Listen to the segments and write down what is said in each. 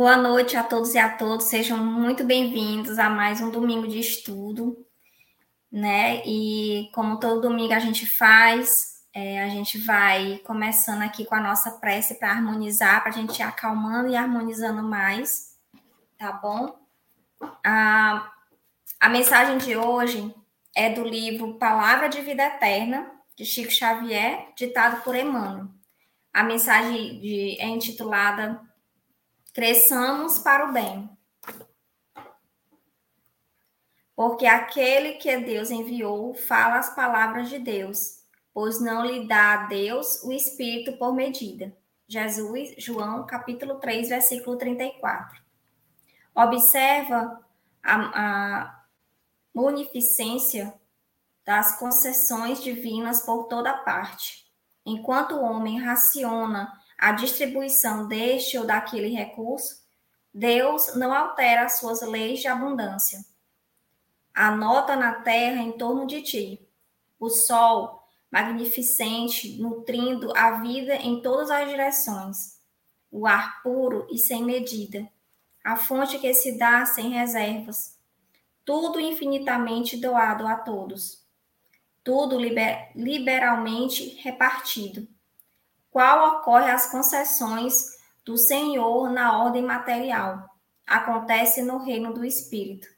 Boa noite a todos e a todas, sejam muito bem-vindos a mais um domingo de estudo, né? E como todo domingo a gente faz, é, a gente vai começando aqui com a nossa prece para harmonizar, para a gente ir acalmando e harmonizando mais, tá bom? A, a mensagem de hoje é do livro Palavra de Vida Eterna, de Chico Xavier, ditado por Emmanuel. A mensagem de, é intitulada Cresçamos para o bem. Porque aquele que Deus enviou fala as palavras de Deus, pois não lhe dá a Deus o Espírito por medida. Jesus, João, capítulo 3, versículo 34. Observa a, a munificência das concessões divinas por toda parte. Enquanto o homem raciona a distribuição deste ou daquele recurso, Deus não altera as suas leis de abundância. Anota na terra em torno de ti o sol magnificente, nutrindo a vida em todas as direções, o ar puro e sem medida, a fonte que se dá sem reservas, tudo infinitamente doado a todos, tudo liber, liberalmente repartido qual ocorre as concessões do Senhor na ordem material. Acontece no reino do Espírito.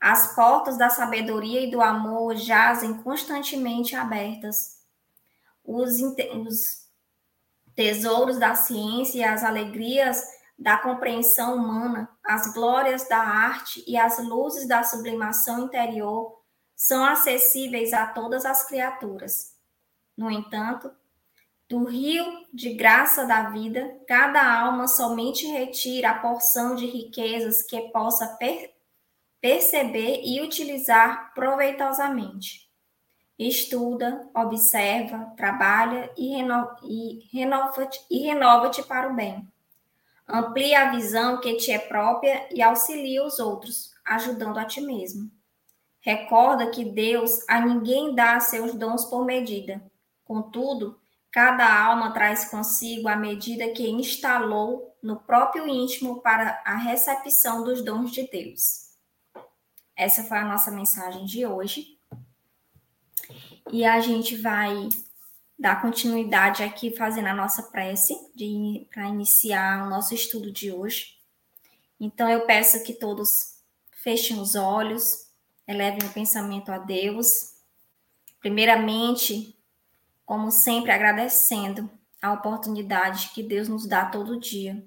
As portas da sabedoria e do amor jazem constantemente abertas. Os, os tesouros da ciência e as alegrias da compreensão humana, as glórias da arte e as luzes da sublimação interior são acessíveis a todas as criaturas. No entanto, do rio de graça da vida, cada alma somente retira a porção de riquezas que possa per perceber e utilizar proveitosamente. Estuda, observa, trabalha e, reno e renova-te renova para o bem. Amplia a visão que te é própria e auxilia os outros, ajudando a ti mesmo. Recorda que Deus a ninguém dá seus dons por medida. Contudo, Cada alma traz consigo a medida que instalou no próprio íntimo para a recepção dos dons de Deus. Essa foi a nossa mensagem de hoje. E a gente vai dar continuidade aqui fazendo a nossa prece para iniciar o nosso estudo de hoje. Então eu peço que todos fechem os olhos, elevem o pensamento a Deus. Primeiramente, como sempre, agradecendo a oportunidade que Deus nos dá todo dia,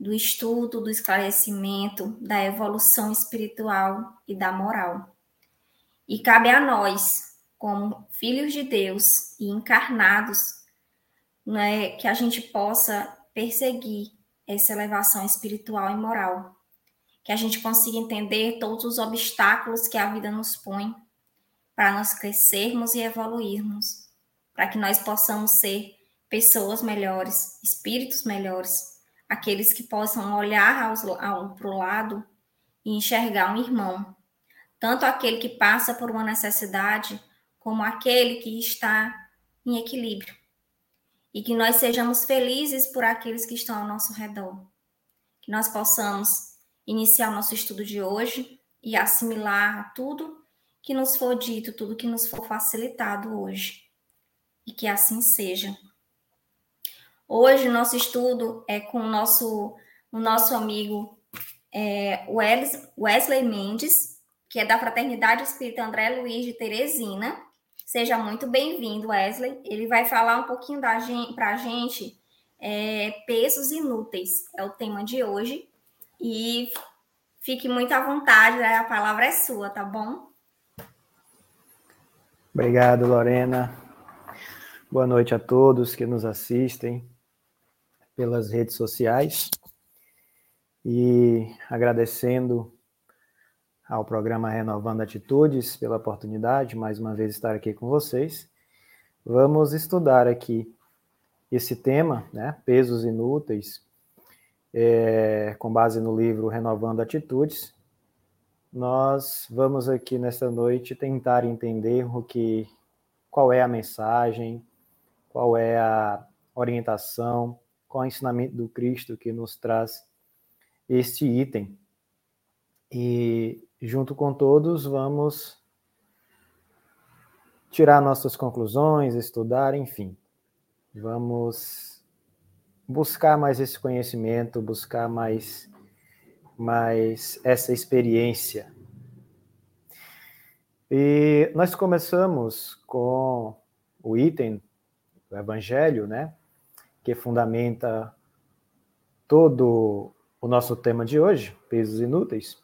do estudo, do esclarecimento, da evolução espiritual e da moral. E cabe a nós, como filhos de Deus e encarnados, né, que a gente possa perseguir essa elevação espiritual e moral, que a gente consiga entender todos os obstáculos que a vida nos põe para nós crescermos e evoluirmos para que nós possamos ser pessoas melhores, espíritos melhores, aqueles que possam olhar para o lado e enxergar um irmão, tanto aquele que passa por uma necessidade, como aquele que está em equilíbrio. E que nós sejamos felizes por aqueles que estão ao nosso redor. Que nós possamos iniciar o nosso estudo de hoje e assimilar tudo que nos for dito, tudo que nos for facilitado hoje e que assim seja. Hoje, o nosso estudo é com o nosso, o nosso amigo é, Wesley Mendes, que é da Fraternidade Espírita André Luiz de Teresina. Seja muito bem-vindo, Wesley. Ele vai falar um pouquinho para a gente é, pesos inúteis, é o tema de hoje. E fique muito à vontade, né? a palavra é sua, tá bom? Obrigado, Lorena. Boa noite a todos que nos assistem pelas redes sociais e agradecendo ao programa Renovando Atitudes pela oportunidade mais uma vez estar aqui com vocês. Vamos estudar aqui esse tema, né, pesos inúteis, é, com base no livro Renovando Atitudes. Nós vamos aqui nesta noite tentar entender o que, qual é a mensagem, qual é a orientação, qual é o ensinamento do Cristo que nos traz este item. E junto com todos vamos tirar nossas conclusões, estudar, enfim. Vamos buscar mais esse conhecimento, buscar mais mais essa experiência. E nós começamos com o item do evangelho, né, que fundamenta todo o nosso tema de hoje, pesos inúteis,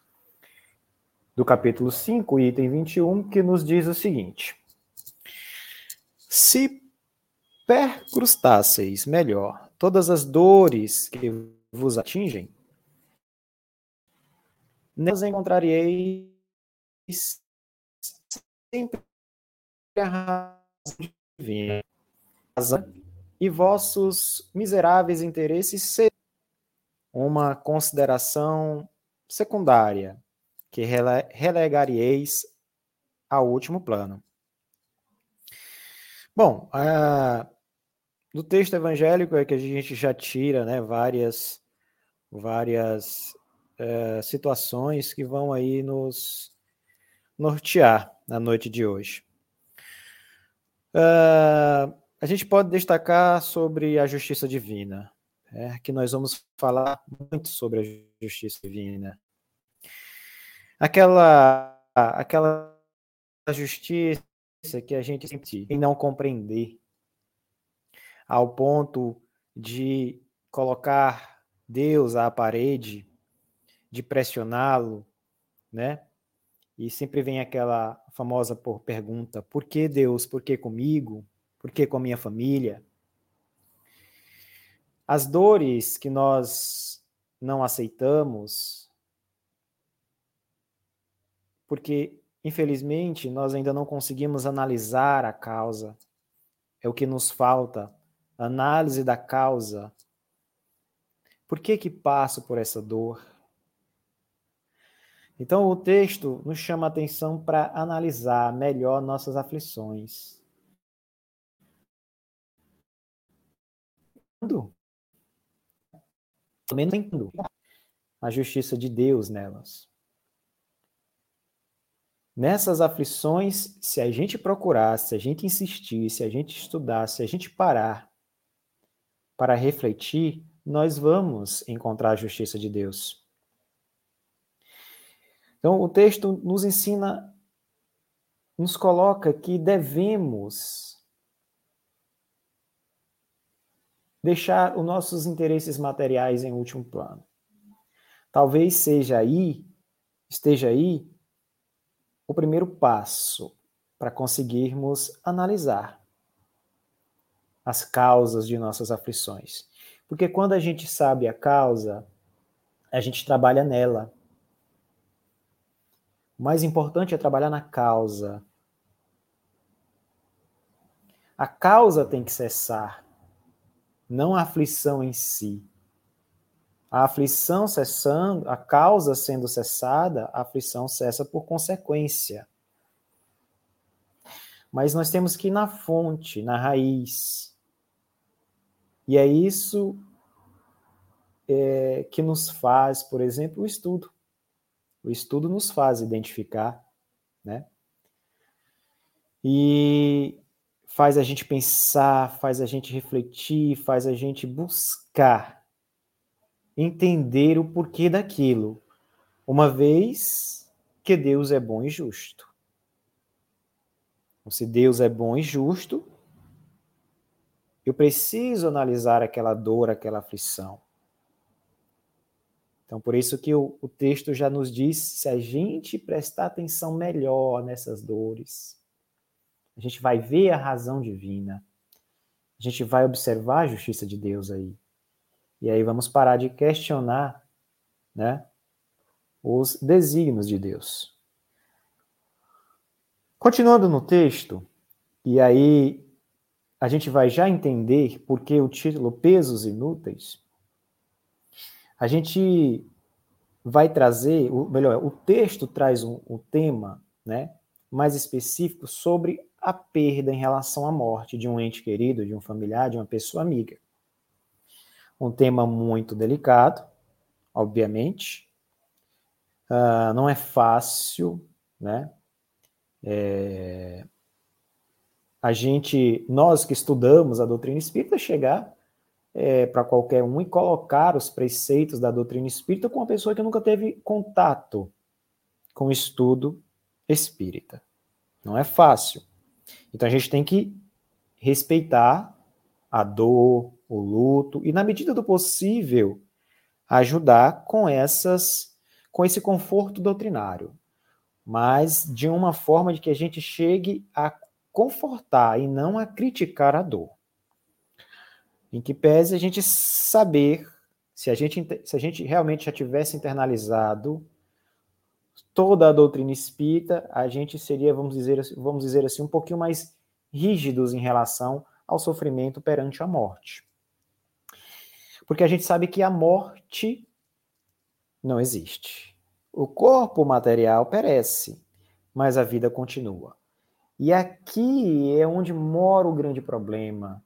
do capítulo 5, item 21, que nos diz o seguinte: Se percrustasseis melhor todas as dores que vos atingem, nelas encontrareis sempre a razão divina, e vossos miseráveis interesses serão uma consideração secundária que rele relegareis ao último plano. Bom, do texto evangélico é que a gente já tira né, várias, várias é, situações que vão aí nos nortear na noite de hoje. Uh, a gente pode destacar sobre a justiça divina é, que nós vamos falar muito sobre a justiça divina. Aquela, aquela justiça que a gente sente em não compreender, ao ponto de colocar Deus à parede, de pressioná-lo, né? E sempre vem aquela famosa pergunta: por que Deus? Por que comigo? Por que com a minha família? As dores que nós não aceitamos, porque, infelizmente, nós ainda não conseguimos analisar a causa. É o que nos falta, análise da causa. Por que que passo por essa dor? Então, o texto nos chama a atenção para analisar melhor nossas aflições. Também não entendo a justiça de Deus nelas. Nessas aflições, se a gente procurar, se a gente insistir, se a gente estudar, se a gente parar para refletir, nós vamos encontrar a justiça de Deus. Então, o texto nos ensina, nos coloca que devemos deixar os nossos interesses materiais em último plano. Talvez seja aí, esteja aí, o primeiro passo para conseguirmos analisar as causas de nossas aflições. Porque quando a gente sabe a causa, a gente trabalha nela. O mais importante é trabalhar na causa. A causa tem que cessar não a aflição em si. A aflição cessando, a causa sendo cessada, a aflição cessa por consequência. Mas nós temos que ir na fonte, na raiz. E é isso é, que nos faz, por exemplo, o estudo. O estudo nos faz identificar, né? E faz a gente pensar, faz a gente refletir, faz a gente buscar entender o porquê daquilo, uma vez que Deus é bom e justo. Então, se Deus é bom e justo, eu preciso analisar aquela dor, aquela aflição. Então, por isso que o, o texto já nos diz: se a gente prestar atenção melhor nessas dores, a gente vai ver a razão divina, a gente vai observar a justiça de Deus aí. E aí vamos parar de questionar, né, os desígnios de Deus. Continuando no texto, e aí a gente vai já entender por que o título Pesos Inúteis. A gente vai trazer, melhor, o texto traz um, um tema, né, mais específico sobre a perda em relação à morte de um ente querido, de um familiar, de uma pessoa amiga. Um tema muito delicado, obviamente. Uh, não é fácil, né? É... A gente, nós que estudamos a doutrina espírita, chegar é, para qualquer um e colocar os preceitos da doutrina espírita com uma pessoa que nunca teve contato com o estudo espírita. Não é fácil. Então a gente tem que respeitar a dor, o luto e na medida do possível ajudar com essas com esse conforto doutrinário, mas de uma forma de que a gente chegue a confortar e não a criticar a dor. Em que pese a gente saber se a gente, se a gente realmente já tivesse internalizado toda a doutrina espírita, a gente seria, vamos dizer, vamos dizer assim, um pouquinho mais rígidos em relação ao sofrimento perante a morte. Porque a gente sabe que a morte não existe. O corpo material perece, mas a vida continua. E aqui é onde mora o grande problema.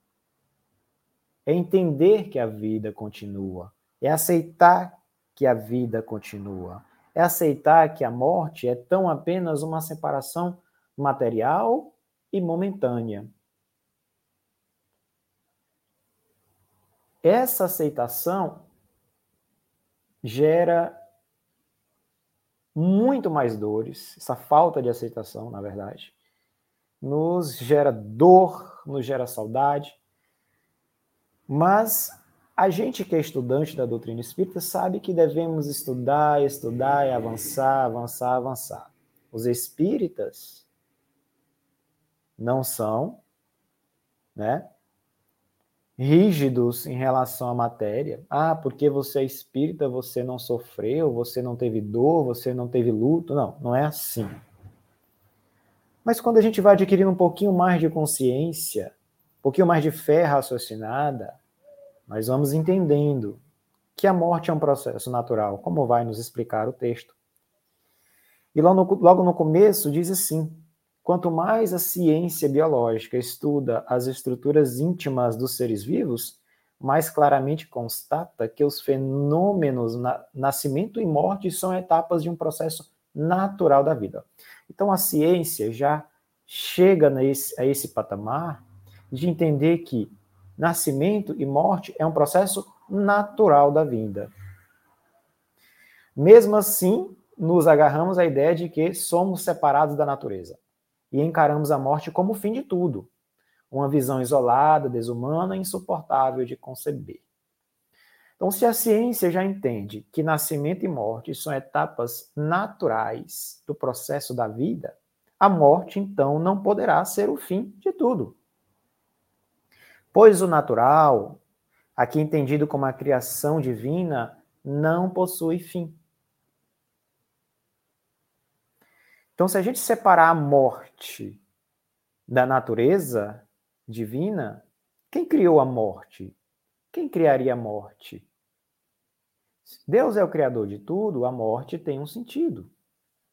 É entender que a vida continua, é aceitar que a vida continua, é aceitar que a morte é tão apenas uma separação material e momentânea. Essa aceitação gera muito mais dores, essa falta de aceitação, na verdade, nos gera dor, nos gera saudade. Mas a gente que é estudante da doutrina espírita sabe que devemos estudar, estudar e avançar, avançar, avançar. Os espíritas não são, né, rígidos em relação à matéria. Ah, porque você é espírita, você não sofreu, você não teve dor, você não teve luto. Não, não é assim. Mas quando a gente vai adquirindo um pouquinho mais de consciência, um pouquinho mais de fé raciocinada, nós vamos entendendo que a morte é um processo natural, como vai nos explicar o texto. E logo no, logo no começo diz assim: quanto mais a ciência biológica estuda as estruturas íntimas dos seres vivos, mais claramente constata que os fenômenos na, nascimento e morte são etapas de um processo natural da vida. Então a ciência já chega nesse, a esse patamar de entender que nascimento e morte é um processo natural da vida. Mesmo assim, nos agarramos à ideia de que somos separados da natureza e encaramos a morte como o fim de tudo, uma visão isolada, desumana e insuportável de conceber. Então, se a ciência já entende que nascimento e morte são etapas naturais do processo da vida, a morte, então, não poderá ser o fim de tudo. Pois o natural, aqui entendido como a criação divina, não possui fim. Então, se a gente separar a morte da natureza divina, quem criou a morte? Quem criaria a morte? Deus é o criador de tudo, a morte tem um sentido,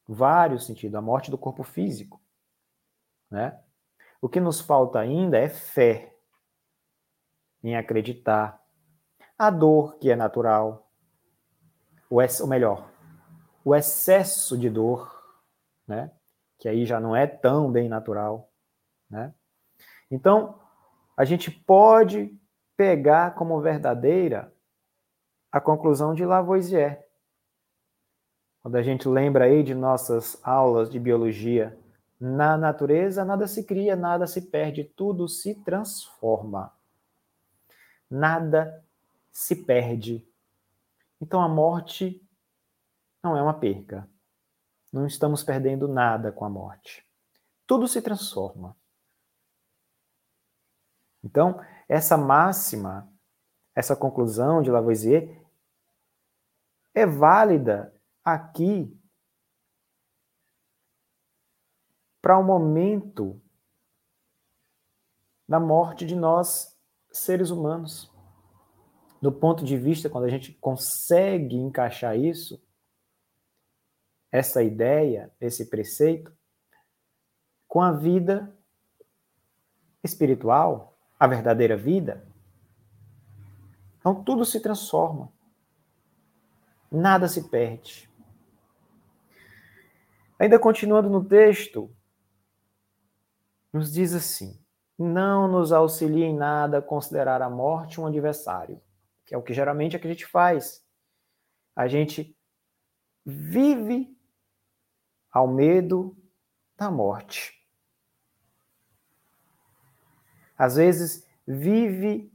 vários sentidos, a morte do corpo físico, né? O que nos falta ainda é fé em acreditar, a dor que é natural, o ou melhor, o excesso de dor, né? Que aí já não é tão bem natural, né? Então, a gente pode pegar como verdadeira a conclusão de Lavoisier. Quando a gente lembra aí de nossas aulas de biologia, na natureza nada se cria, nada se perde, tudo se transforma. Nada se perde. Então a morte não é uma perca. Não estamos perdendo nada com a morte. Tudo se transforma. Então, essa máxima essa conclusão de Lavoisier é válida aqui para o momento da morte de nós, seres humanos. Do ponto de vista, quando a gente consegue encaixar isso, essa ideia, esse preceito, com a vida espiritual, a verdadeira vida, então tudo se transforma. Nada se perde. Ainda continuando no texto, nos diz assim: não nos auxilia em nada considerar a morte um adversário, que é o que geralmente é que a gente faz. A gente vive ao medo da morte. Às vezes vive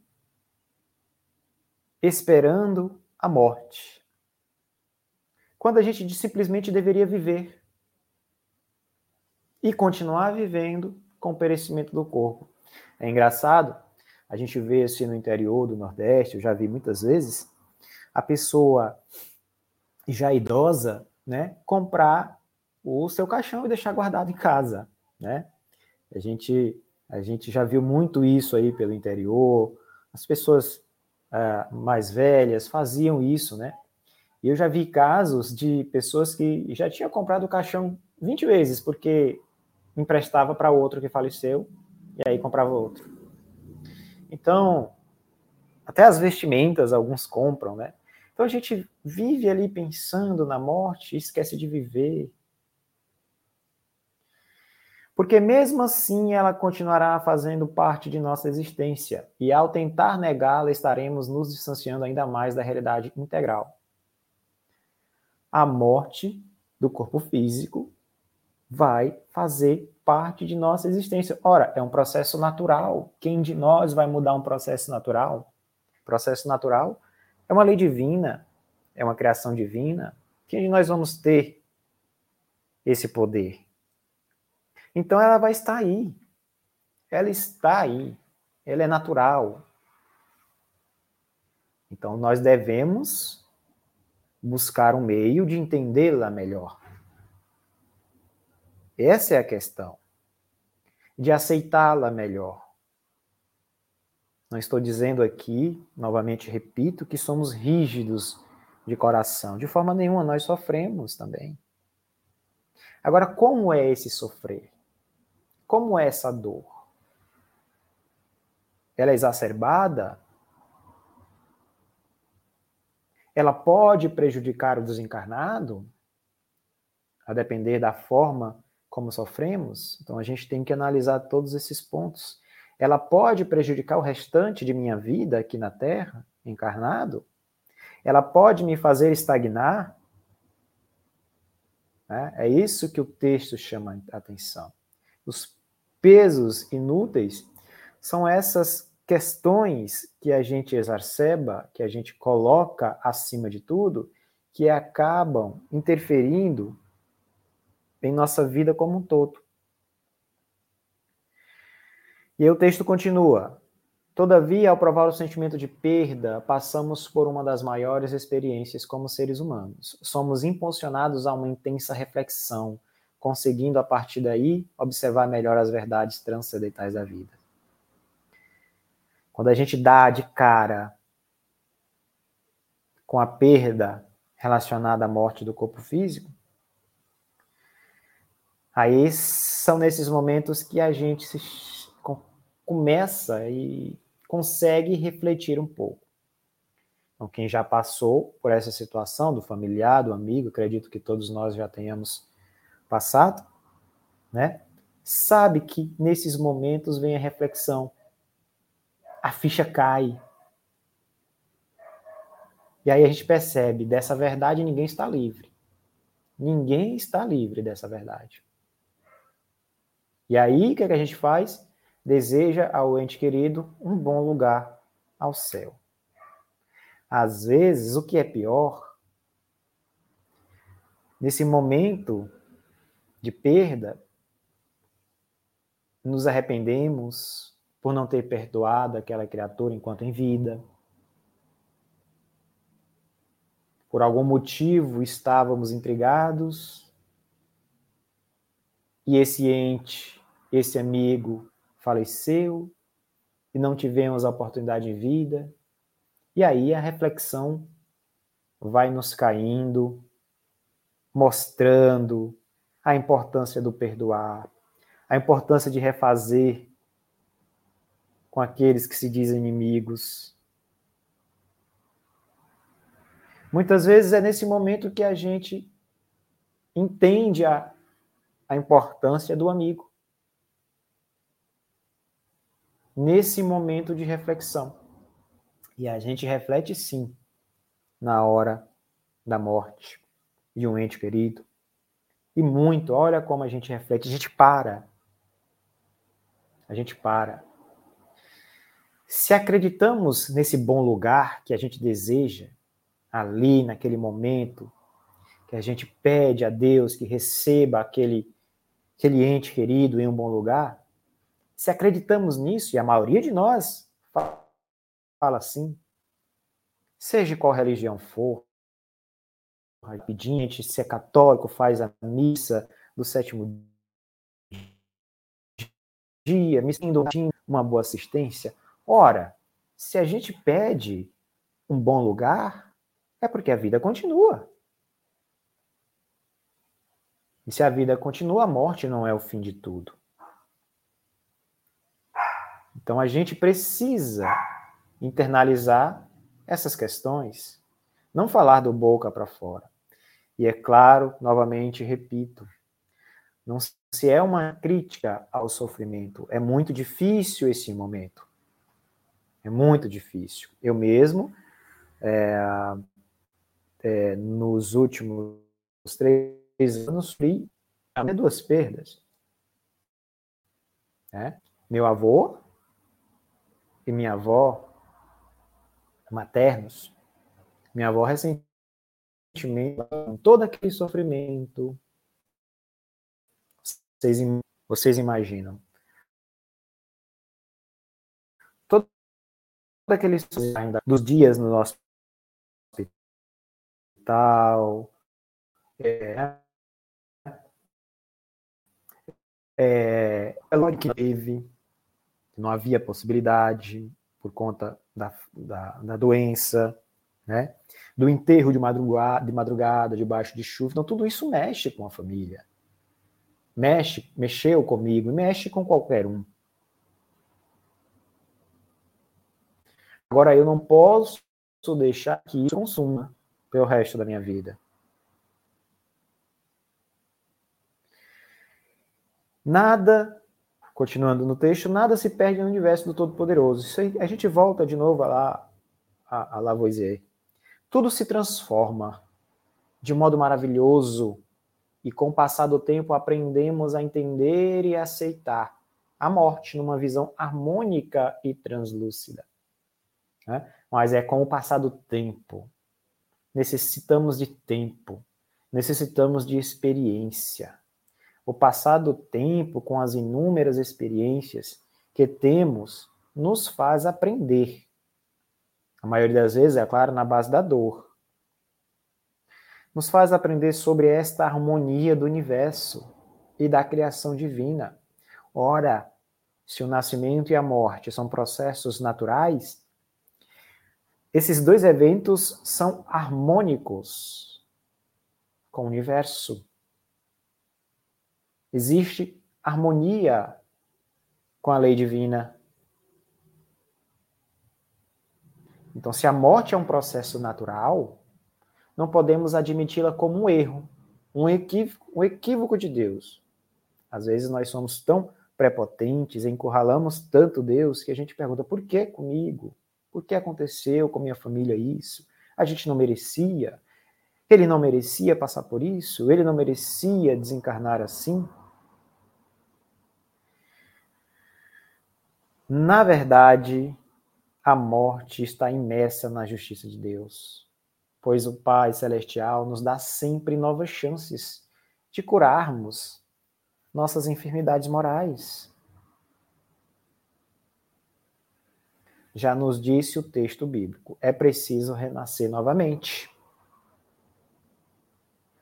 esperando a morte. Quando a gente simplesmente deveria viver e continuar vivendo com o perecimento do corpo. É engraçado, a gente vê assim no interior do Nordeste, eu já vi muitas vezes, a pessoa já idosa, né, comprar o seu caixão e deixar guardado em casa, né? A gente a gente já viu muito isso aí pelo interior. As pessoas uh, mais velhas faziam isso, né? E eu já vi casos de pessoas que já tinham comprado o caixão 20 vezes, porque emprestava para outro que faleceu e aí comprava outro. Então, até as vestimentas alguns compram, né? Então a gente vive ali pensando na morte e esquece de viver. Porque mesmo assim ela continuará fazendo parte de nossa existência, e ao tentar negá-la, estaremos nos distanciando ainda mais da realidade integral. A morte do corpo físico vai fazer parte de nossa existência. Ora, é um processo natural. Quem de nós vai mudar um processo natural? Processo natural é uma lei divina, é uma criação divina. Quem de nós vamos ter esse poder? Então ela vai estar aí. Ela está aí. Ela é natural. Então nós devemos buscar um meio de entendê-la melhor. Essa é a questão. De aceitá-la melhor. Não estou dizendo aqui, novamente repito, que somos rígidos de coração. De forma nenhuma, nós sofremos também. Agora, como é esse sofrer? Como é essa dor? Ela é exacerbada? Ela pode prejudicar o desencarnado? A depender da forma como sofremos, então a gente tem que analisar todos esses pontos. Ela pode prejudicar o restante de minha vida aqui na Terra, encarnado? Ela pode me fazer estagnar? É, é isso que o texto chama a atenção. Os pesos inúteis são essas questões que a gente exacerba, que a gente coloca acima de tudo, que acabam interferindo em nossa vida como um todo. E aí o texto continua. Todavia, ao provar o sentimento de perda, passamos por uma das maiores experiências como seres humanos. Somos impulsionados a uma intensa reflexão, conseguindo a partir daí observar melhor as verdades transcendentais da vida. Quando a gente dá de cara com a perda relacionada à morte do corpo físico, Aí são nesses momentos que a gente se, começa e consegue refletir um pouco. Então, quem já passou por essa situação do familiar, do amigo, acredito que todos nós já tenhamos passado, né? Sabe que nesses momentos vem a reflexão. A ficha cai. E aí a gente percebe, dessa verdade ninguém está livre. Ninguém está livre dessa verdade. E aí, o que, é que a gente faz? Deseja ao ente querido um bom lugar ao céu. Às vezes, o que é pior, nesse momento de perda, nos arrependemos por não ter perdoado aquela criatura enquanto em vida. Por algum motivo estávamos intrigados e esse ente, esse amigo faleceu e não tivemos a oportunidade em vida. E aí a reflexão vai nos caindo, mostrando a importância do perdoar, a importância de refazer com aqueles que se dizem inimigos. Muitas vezes é nesse momento que a gente entende a, a importância do amigo. Nesse momento de reflexão. E a gente reflete sim na hora da morte de um ente querido. E muito, olha como a gente reflete, a gente para. A gente para. Se acreditamos nesse bom lugar que a gente deseja, ali, naquele momento, que a gente pede a Deus que receba aquele, aquele ente querido em um bom lugar, se acreditamos nisso, e a maioria de nós fala, assim, seja qual religião for, pedinte, se é católico, faz a missa do sétimo dia, me sendo uma boa assistência. Ora, se a gente pede um bom lugar, é porque a vida continua. E se a vida continua, a morte não é o fim de tudo. Então a gente precisa internalizar essas questões, não falar do boca para fora. E é claro, novamente repito, não se é uma crítica ao sofrimento, é muito difícil esse momento. É muito difícil. Eu mesmo, é, é, nos últimos três anos, sofri duas perdas. É? Meu avô e minha avó maternos. Minha avó recentemente, com todo aquele sofrimento, vocês, vocês imaginam. Todo aquele ainda dos dias no nosso hospital, é, é, é que teve, não havia possibilidade por conta da, da, da doença, né? do enterro de madrugada, de madrugada, debaixo de chuva. Então, tudo isso mexe com a família. Mexe, mexeu comigo, mexe com qualquer um. Agora, eu não posso deixar que isso consuma pelo resto da minha vida. Nada, continuando no texto, nada se perde no universo do Todo-Poderoso. Isso aí, a gente volta de novo lá a, a Lavoisier. Tudo se transforma de modo maravilhoso e com o passar do tempo aprendemos a entender e aceitar a morte numa visão harmônica e translúcida. Né? Mas é com o passar do tempo. Necessitamos de tempo, necessitamos de experiência. O passar do tempo com as inúmeras experiências que temos nos faz aprender a maioria das vezes, é claro, na base da dor. Nos faz aprender sobre esta harmonia do universo e da criação divina. Ora, se o nascimento e a morte são processos naturais, esses dois eventos são harmônicos com o universo. Existe harmonia com a lei divina. Então, se a morte é um processo natural, não podemos admiti-la como um erro, um equívoco, um equívoco de Deus. Às vezes nós somos tão prepotentes, encurralamos tanto Deus que a gente pergunta: por que comigo? Por que aconteceu com minha família isso? A gente não merecia. Ele não merecia passar por isso? Ele não merecia desencarnar assim? Na verdade, a morte está imersa na justiça de Deus, pois o Pai Celestial nos dá sempre novas chances de curarmos nossas enfermidades morais. Já nos disse o texto bíblico, é preciso renascer novamente.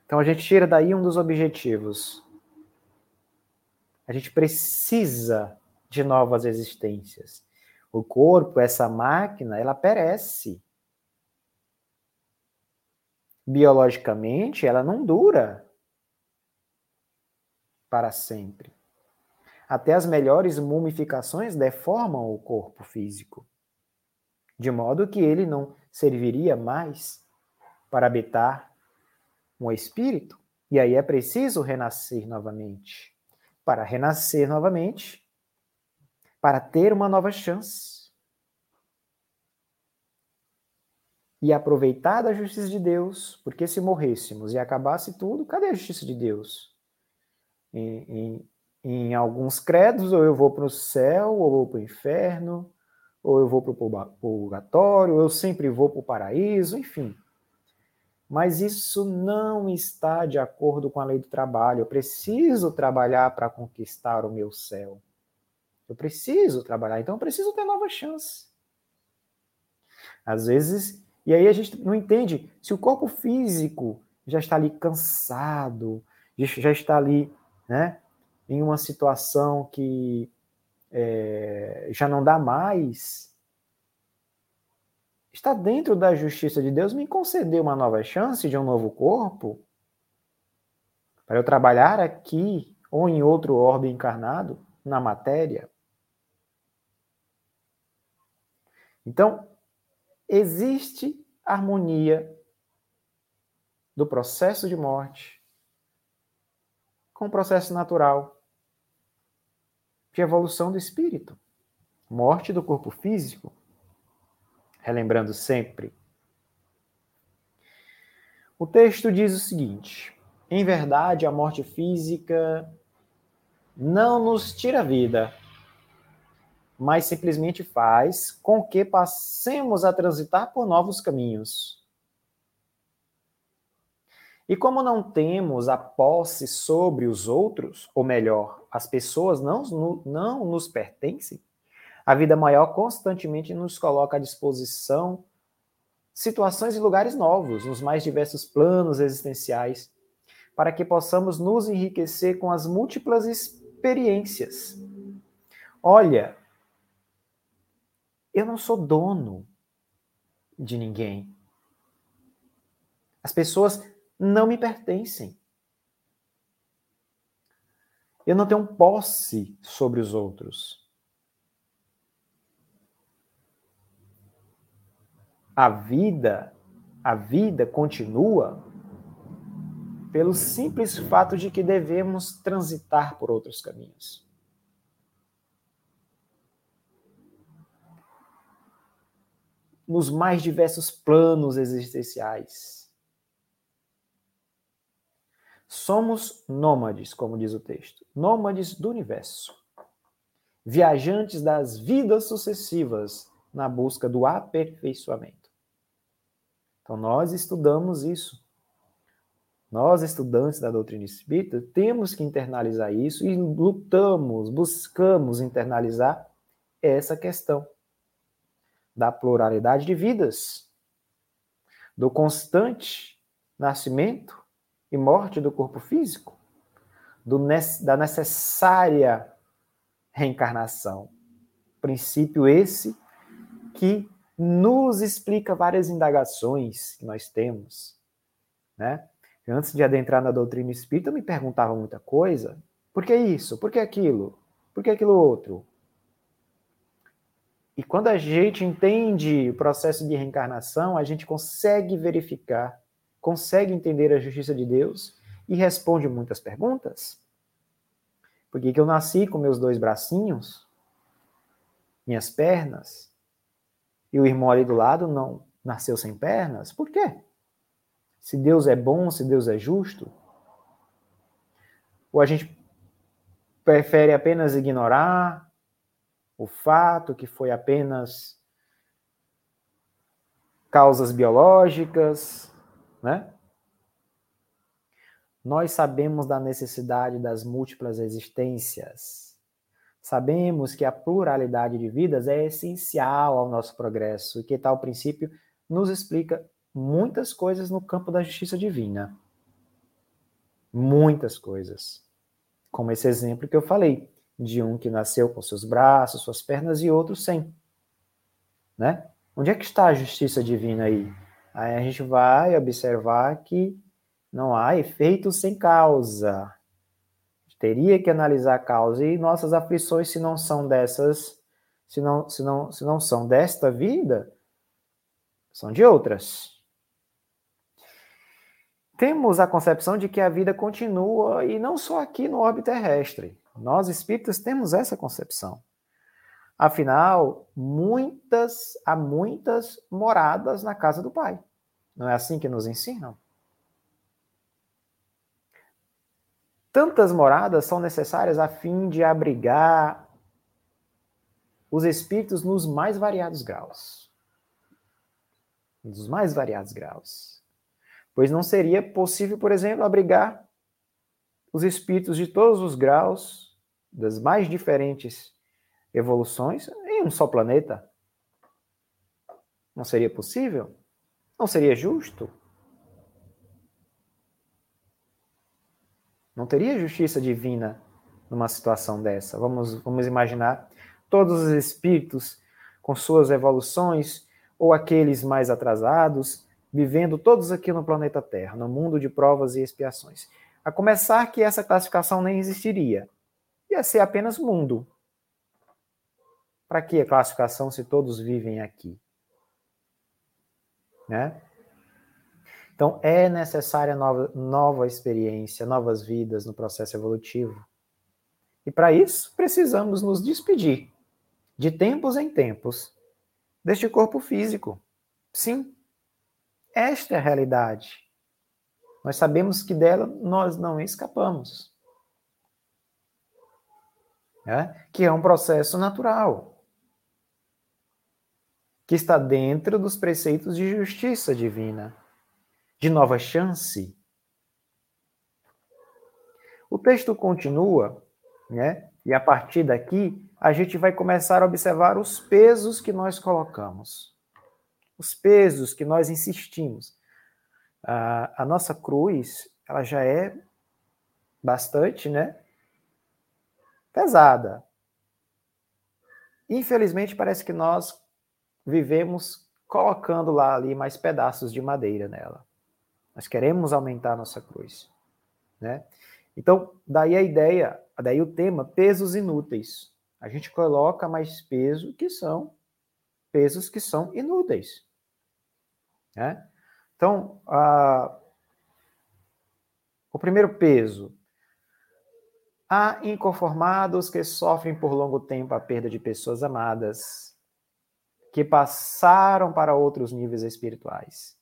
Então a gente tira daí um dos objetivos. A gente precisa de novas existências. O corpo, essa máquina, ela perece. Biologicamente, ela não dura para sempre. Até as melhores mumificações deformam o corpo físico, de modo que ele não serviria mais para habitar um espírito. E aí é preciso renascer novamente. Para renascer novamente, para ter uma nova chance. E aproveitar da justiça de Deus, porque se morrêssemos e acabasse tudo, cadê a justiça de Deus? Em, em, em alguns credos, ou eu vou para o céu, ou vou para o inferno, ou eu vou para o purgatório, ou eu sempre vou para o paraíso, enfim. Mas isso não está de acordo com a lei do trabalho. Eu preciso trabalhar para conquistar o meu céu. Eu preciso trabalhar, então eu preciso ter nova chance. Às vezes, e aí a gente não entende se o corpo físico já está ali cansado, já está ali, né, em uma situação que é, já não dá mais, está dentro da justiça de Deus me conceder uma nova chance de um novo corpo para eu trabalhar aqui ou em outro orbe encarnado na matéria. Então, existe harmonia do processo de morte com o processo natural de evolução do espírito, morte do corpo físico relembrando sempre. O texto diz o seguinte: em verdade, a morte física não nos tira a vida, mas simplesmente faz com que passemos a transitar por novos caminhos. E como não temos a posse sobre os outros, ou melhor, as pessoas não, não nos pertencem, a vida maior constantemente nos coloca à disposição situações e lugares novos, nos mais diversos planos existenciais, para que possamos nos enriquecer com as múltiplas experiências. Olha, eu não sou dono de ninguém. As pessoas não me pertencem. Eu não tenho posse sobre os outros. a vida, a vida continua pelo simples fato de que devemos transitar por outros caminhos. Nos mais diversos planos existenciais. Somos nômades, como diz o texto, nômades do universo, viajantes das vidas sucessivas na busca do aperfeiçoamento. Então, nós estudamos isso. Nós, estudantes da doutrina espírita, temos que internalizar isso e lutamos, buscamos internalizar essa questão da pluralidade de vidas, do constante nascimento e morte do corpo físico, do, da necessária reencarnação. Princípio esse que nos explica várias indagações que nós temos, né? Antes de adentrar na doutrina espírita, eu me perguntava muita coisa. Por que isso? Por que aquilo? Por que aquilo outro? E quando a gente entende o processo de reencarnação, a gente consegue verificar, consegue entender a justiça de Deus e responde muitas perguntas. Por que, que eu nasci com meus dois bracinhos, minhas pernas, e o irmão ali do lado não nasceu sem pernas? Por quê? Se Deus é bom, se Deus é justo? Ou a gente prefere apenas ignorar o fato que foi apenas causas biológicas, né? Nós sabemos da necessidade das múltiplas existências Sabemos que a pluralidade de vidas é essencial ao nosso progresso e que tal princípio nos explica muitas coisas no campo da justiça divina. Muitas coisas. Como esse exemplo que eu falei, de um que nasceu com seus braços, suas pernas e outro sem. Né? Onde é que está a justiça divina aí? Aí a gente vai observar que não há efeito sem causa teria que analisar a causa e nossas aflições, se não são dessas, se não, se não, se não são desta vida, são de outras. temos a concepção de que a vida continua e não só aqui no orbe terrestre. Nós espíritas temos essa concepção. Afinal, muitas há muitas moradas na casa do Pai. Não é assim que nos ensinam? Tantas moradas são necessárias a fim de abrigar os espíritos nos mais variados graus. Nos mais variados graus. Pois não seria possível, por exemplo, abrigar os espíritos de todos os graus, das mais diferentes evoluções, em um só planeta. Não seria possível? Não seria justo? Não teria justiça divina numa situação dessa. Vamos, vamos imaginar todos os espíritos com suas evoluções, ou aqueles mais atrasados, vivendo todos aqui no planeta Terra, no mundo de provas e expiações. A começar que essa classificação nem existiria. Ia ser apenas mundo. Para que a classificação se todos vivem aqui? Né? Então, é necessária nova, nova experiência, novas vidas no processo evolutivo. E para isso, precisamos nos despedir, de tempos em tempos, deste corpo físico. Sim, esta é a realidade. Nós sabemos que dela nós não escapamos. É? Que é um processo natural. Que está dentro dos preceitos de justiça divina de nova chance. O texto continua, né? E a partir daqui, a gente vai começar a observar os pesos que nós colocamos. Os pesos que nós insistimos. A, a nossa cruz, ela já é bastante, né? Pesada. Infelizmente, parece que nós vivemos colocando lá ali mais pedaços de madeira nela. Nós queremos aumentar a nossa cruz, né? Então, daí a ideia, daí o tema pesos inúteis. A gente coloca mais peso que são pesos que são inúteis, né? Então, a, o primeiro peso, há inconformados que sofrem por longo tempo a perda de pessoas amadas, que passaram para outros níveis espirituais.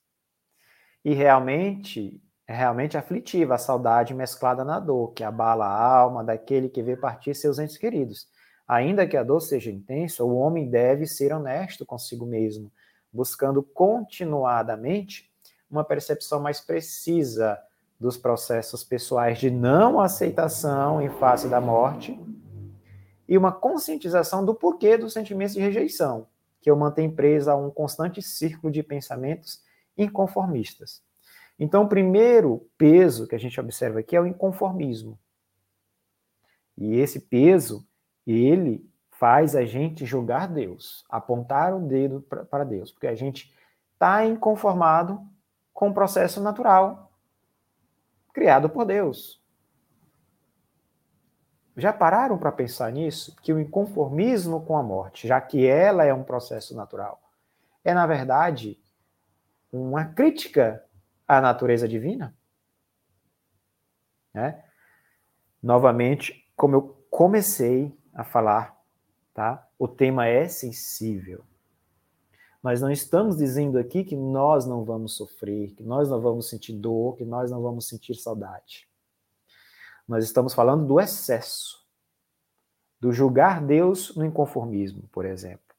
E realmente, é realmente aflitiva a saudade mesclada na dor, que abala a alma daquele que vê partir seus entes queridos. Ainda que a dor seja intensa, o homem deve ser honesto consigo mesmo, buscando continuadamente uma percepção mais precisa dos processos pessoais de não aceitação em face da morte e uma conscientização do porquê dos sentimentos de rejeição, que o mantém preso a um constante círculo de pensamentos inconformistas. Então, o primeiro peso que a gente observa aqui é o inconformismo. E esse peso, ele faz a gente julgar Deus, apontar o dedo para Deus, porque a gente está inconformado com o processo natural criado por Deus. Já pararam para pensar nisso? Que o inconformismo com a morte, já que ela é um processo natural, é, na verdade, uma crítica à natureza divina. Né? Novamente, como eu comecei a falar, tá? O tema é sensível. Mas não estamos dizendo aqui que nós não vamos sofrer, que nós não vamos sentir dor, que nós não vamos sentir saudade. Nós estamos falando do excesso, do julgar Deus no inconformismo, por exemplo.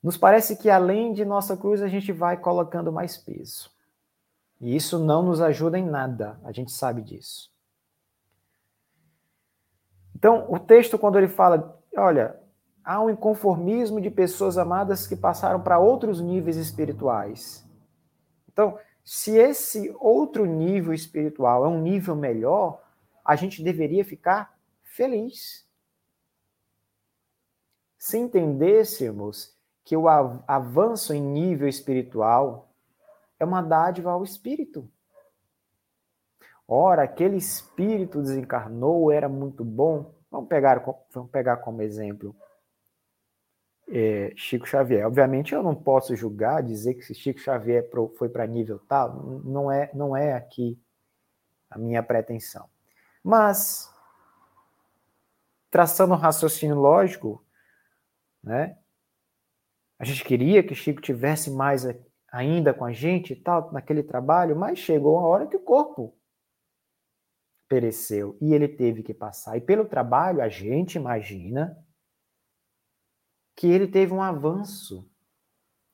Nos parece que além de nossa cruz, a gente vai colocando mais peso. E isso não nos ajuda em nada, a gente sabe disso. Então, o texto, quando ele fala, olha, há um inconformismo de pessoas amadas que passaram para outros níveis espirituais. Então, se esse outro nível espiritual é um nível melhor, a gente deveria ficar feliz. Se entendêssemos que o avanço em nível espiritual é uma dádiva ao espírito. Ora, aquele espírito desencarnou, era muito bom. Vamos pegar, vamos pegar como exemplo é, Chico Xavier. Obviamente, eu não posso julgar, dizer que Chico Xavier foi para nível tal, não é, não é aqui a minha pretensão. Mas, traçando um raciocínio lógico, né, a gente queria que Chico tivesse mais ainda com a gente e tal, naquele trabalho, mas chegou a hora que o corpo pereceu e ele teve que passar. E pelo trabalho, a gente imagina que ele teve um avanço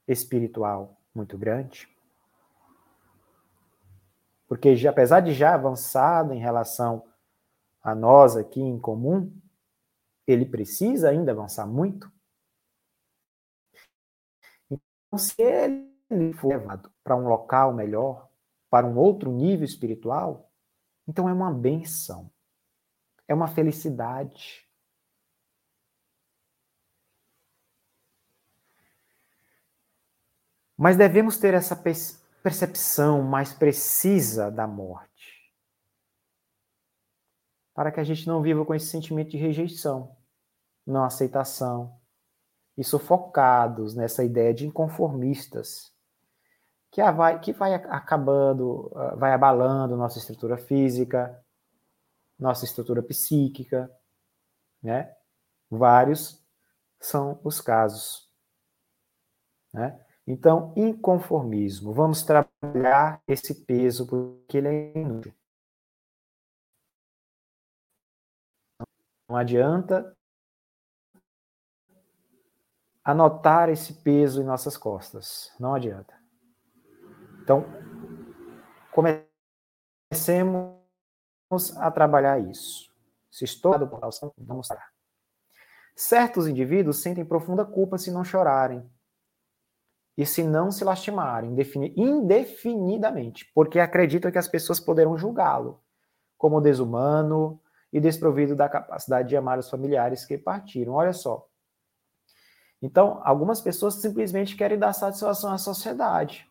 espiritual muito grande. Porque já, apesar de já avançado em relação a nós aqui em comum, ele precisa ainda avançar muito. Então, se ele for levado para um local melhor, para um outro nível espiritual, então é uma benção, é uma felicidade. Mas devemos ter essa percepção mais precisa da morte, para que a gente não viva com esse sentimento de rejeição, não aceitação, e sufocados nessa ideia de inconformistas, que vai, que vai acabando, ah, vai abalando nossa estrutura física, nossa estrutura psíquica, né? Vários são os casos, né? Então, inconformismo. Vamos trabalhar esse peso porque ele é inútil. Não adianta anotar esse peso em nossas costas. Não adianta. Então, comecemos a trabalhar isso. Se estou do portal, vamos mostrar. Certos indivíduos sentem profunda culpa se não chorarem, e se não se lastimarem indefinidamente, porque acreditam que as pessoas poderão julgá-lo como desumano e desprovido da capacidade de amar os familiares que partiram. Olha só. Então, algumas pessoas simplesmente querem dar satisfação à sociedade,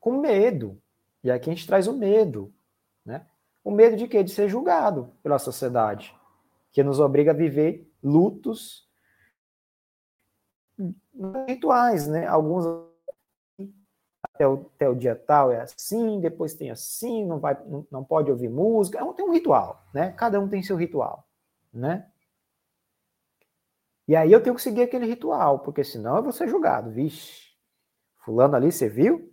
com medo. E aqui a gente traz o medo, né? O medo de quê? De ser julgado pela sociedade, que nos obriga a viver lutos rituais, né? Alguns até o, até o dia tal é assim, depois tem assim, não vai, não pode ouvir música, é tem um ritual, né? Cada um tem seu ritual, né? E aí eu tenho que seguir aquele ritual, porque senão eu vou ser julgado, vixe. Fulano ali, você viu?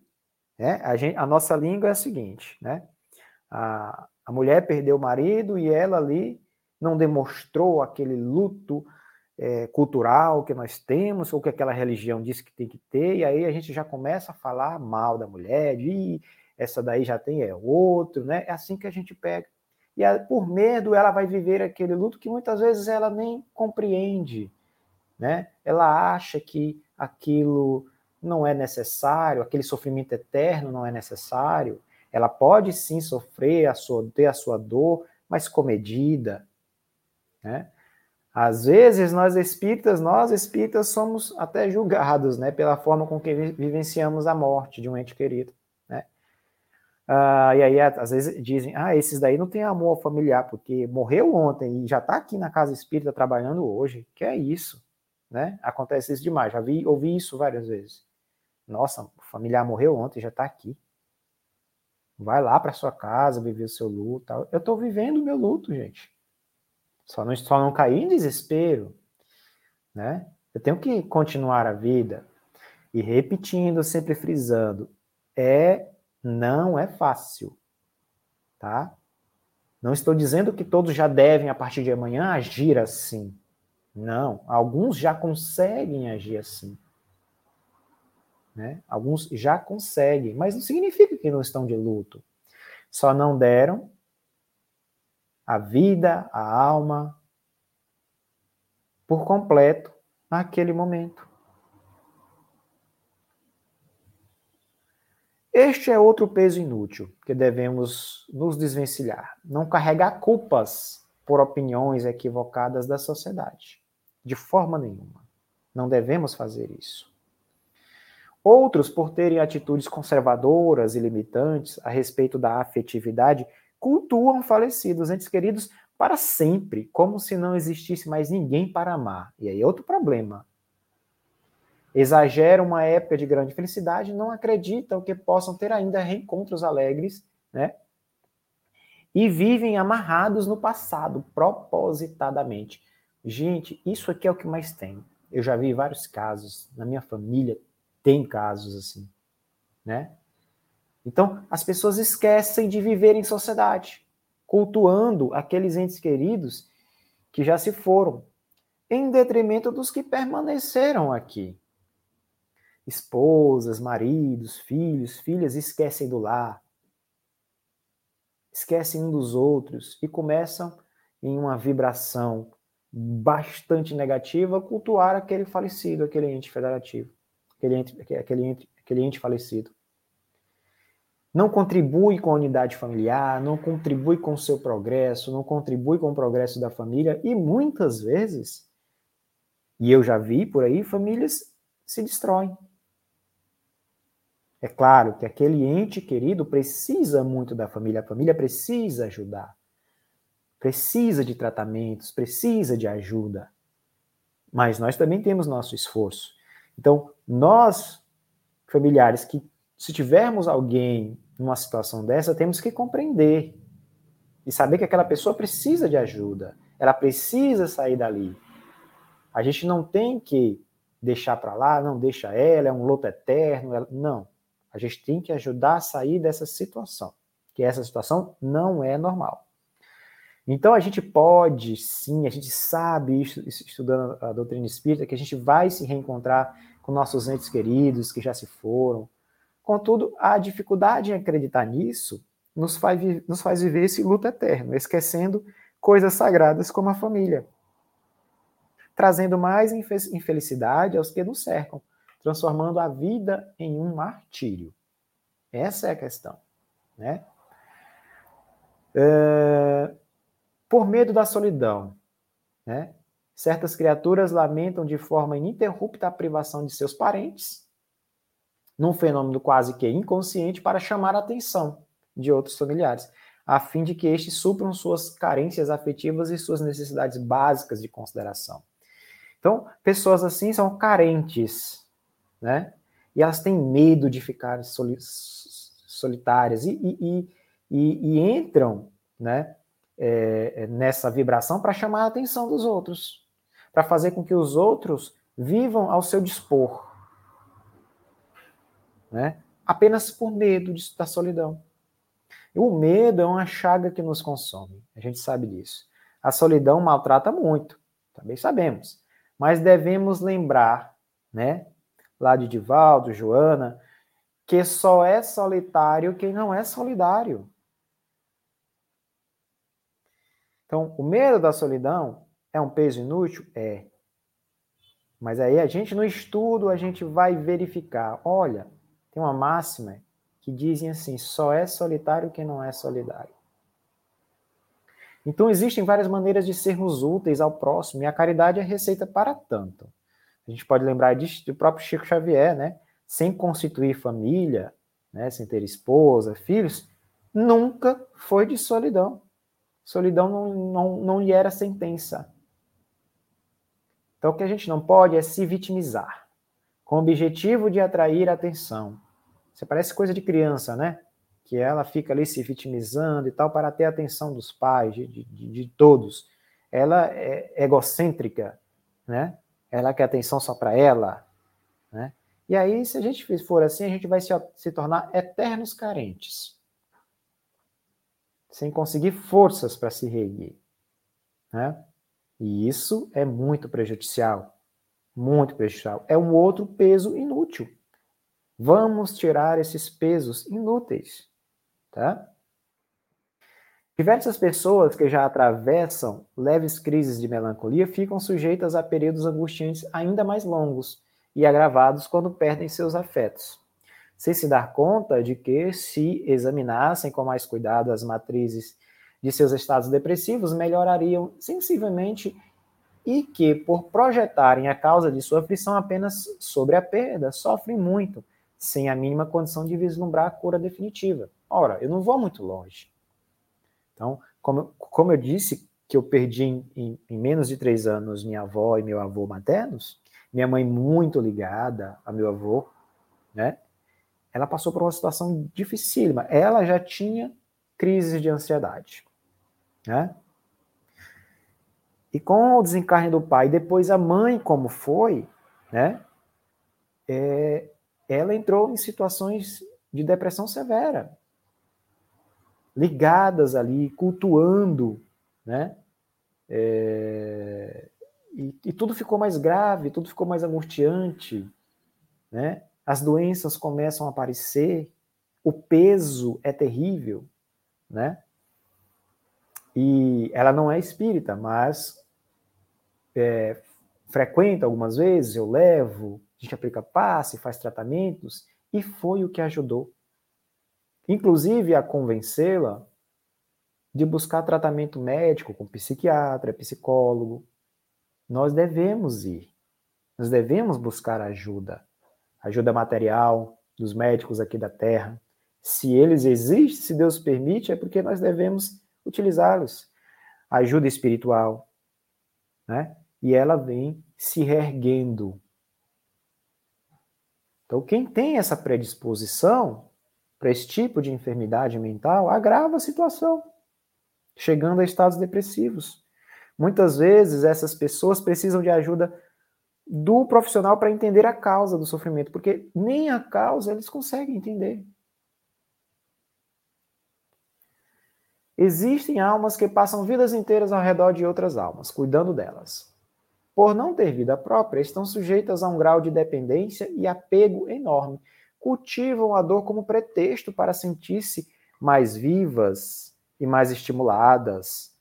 É, a, gente, a nossa língua é a seguinte, né? A, a mulher perdeu o marido e ela ali não demonstrou aquele luto, é, cultural que nós temos, ou que aquela religião diz que tem que ter, e aí a gente já começa a falar mal da mulher, de essa daí já tem é outro, né? É assim que a gente pega. E a, por medo ela vai viver aquele luto que muitas vezes ela nem compreende, né? Ela acha que aquilo não é necessário, aquele sofrimento eterno não é necessário. Ela pode sim sofrer, a sua, ter a sua dor, mas comedida, né? Às vezes, nós espíritas, nós espíritas somos até julgados, né, pela forma com que vivenciamos a morte de um ente querido, né? Ah, e aí, às vezes, dizem, ah, esses daí não têm amor familiar, porque morreu ontem e já está aqui na casa espírita trabalhando hoje. Que é isso, né? Acontece isso demais, já vi, ouvi isso várias vezes. Nossa, o familiar morreu ontem e já está aqui. Vai lá para sua casa, viver o seu luto. Eu estou vivendo o meu luto, gente. Só não, só não cair em desespero, né? Eu tenho que continuar a vida. E repetindo, sempre frisando, é não é fácil, tá? Não estou dizendo que todos já devem a partir de amanhã agir assim. Não, alguns já conseguem agir assim. Né? Alguns já conseguem, mas não significa que não estão de luto. Só não deram a vida, a alma, por completo naquele momento. Este é outro peso inútil que devemos nos desvencilhar. Não carregar culpas por opiniões equivocadas da sociedade. De forma nenhuma. Não devemos fazer isso. Outros, por terem atitudes conservadoras e limitantes a respeito da afetividade, cultuam falecidos, entes queridos, para sempre, como se não existisse mais ninguém para amar. E aí outro problema. exageram uma época de grande felicidade, não acreditam que possam ter ainda reencontros alegres, né? E vivem amarrados no passado, propositadamente. Gente, isso aqui é o que mais tem. Eu já vi vários casos, na minha família tem casos assim, né? Então, as pessoas esquecem de viver em sociedade, cultuando aqueles entes queridos que já se foram, em detrimento dos que permaneceram aqui. Esposas, maridos, filhos, filhas esquecem do lar, esquecem um dos outros e começam em uma vibração bastante negativa cultuar aquele falecido, aquele ente federativo, aquele ente, aquele ente, aquele ente falecido. Não contribui com a unidade familiar, não contribui com o seu progresso, não contribui com o progresso da família e muitas vezes, e eu já vi por aí, famílias se destroem. É claro que aquele ente querido precisa muito da família, a família precisa ajudar, precisa de tratamentos, precisa de ajuda. Mas nós também temos nosso esforço. Então, nós, familiares, que se tivermos alguém numa situação dessa, temos que compreender e saber que aquela pessoa precisa de ajuda, ela precisa sair dali. A gente não tem que deixar para lá, não deixa ela, é um luto eterno, ela... não. A gente tem que ajudar a sair dessa situação, que essa situação não é normal. Então a gente pode, sim, a gente sabe estudando a doutrina espírita, que a gente vai se reencontrar com nossos entes queridos que já se foram. Contudo, a dificuldade em acreditar nisso nos faz, nos faz viver esse luto eterno, esquecendo coisas sagradas como a família, trazendo mais infelicidade aos que nos cercam, transformando a vida em um martírio. Essa é a questão, né? É, por medo da solidão, né? Certas criaturas lamentam de forma ininterrupta a privação de seus parentes, num fenômeno quase que inconsciente para chamar a atenção de outros familiares, a fim de que estes supram suas carências afetivas e suas necessidades básicas de consideração. Então, pessoas assim são carentes, né? E elas têm medo de ficar soli solitárias e, e, e, e, entram, né? É, nessa vibração para chamar a atenção dos outros, para fazer com que os outros vivam ao seu dispor, né? Apenas por medo da solidão. E o medo é uma chaga que nos consome, a gente sabe disso. A solidão maltrata muito, também sabemos, mas devemos lembrar, né, lá de Divaldo, Joana, que só é solitário quem não é solidário. Então, o medo da solidão é um peso inútil? É. Mas aí a gente no estudo a gente vai verificar. Olha, tem uma máxima que dizem assim: só é solitário quem não é solidário. Então existem várias maneiras de sermos úteis ao próximo e a caridade é receita para tanto. A gente pode lembrar do próprio Chico Xavier, né? Sem constituir família, né? sem ter esposa, filhos, nunca foi de solidão. Solidão não, não, não lhe era sentença. Então, o que a gente não pode é se vitimizar, com o objetivo de atrair atenção. Isso parece coisa de criança, né? Que ela fica ali se vitimizando e tal para ter a atenção dos pais, de, de, de todos. Ela é egocêntrica, né? ela quer atenção só para ela, né? E aí, se a gente for assim, a gente vai se, se tornar eternos carentes, sem conseguir forças para se reerguer, né? E isso é muito prejudicial, muito prejudicial. É um outro peso inútil. Vamos tirar esses pesos inúteis, tá? Diversas pessoas que já atravessam leves crises de melancolia ficam sujeitas a períodos angustiantes ainda mais longos e agravados quando perdem seus afetos, sem se dar conta de que, se examinassem com mais cuidado as matrizes de seus estados depressivos, melhorariam sensivelmente e que, por projetarem a causa de sua aflição apenas sobre a perda, sofrem muito, sem a mínima condição de vislumbrar a cura definitiva. Ora, eu não vou muito longe. Então, como, como eu disse que eu perdi em, em, em menos de três anos minha avó e meu avô maternos, Minha mãe, muito ligada a meu avô, né? Ela passou por uma situação dificílima. Ela já tinha crises de ansiedade, né? E com o desencarne do pai, depois a mãe, como foi, né? É, ela entrou em situações de depressão severa, ligadas ali, cultuando, né? É, e, e, tudo ficou mais grave, tudo ficou mais angustiante, né? As doenças começam a aparecer, o peso é terrível, né? E ela não é espírita, mas é, frequenta algumas vezes, eu levo, a gente aplica passe, faz tratamentos, e foi o que ajudou. Inclusive a convencê-la de buscar tratamento médico com psiquiatra, psicólogo. Nós devemos ir. Nós devemos buscar ajuda. Ajuda material dos médicos aqui da Terra. Se eles existem, se Deus permite, é porque nós devemos utilizá-los. Ajuda espiritual, né? E ela vem se reerguendo. Então, quem tem essa predisposição para esse tipo de enfermidade mental agrava a situação chegando a estados depressivos. Muitas vezes essas pessoas precisam de ajuda do profissional para entender a causa do sofrimento, porque nem a causa eles conseguem entender. Existem almas que passam vidas inteiras ao redor de outras almas, cuidando delas. Por não ter vida própria, estão sujeitas a um grau de dependência e apego enorme. Cultivam a dor como pretexto para sentir-se mais vivas, e mais estimuladas.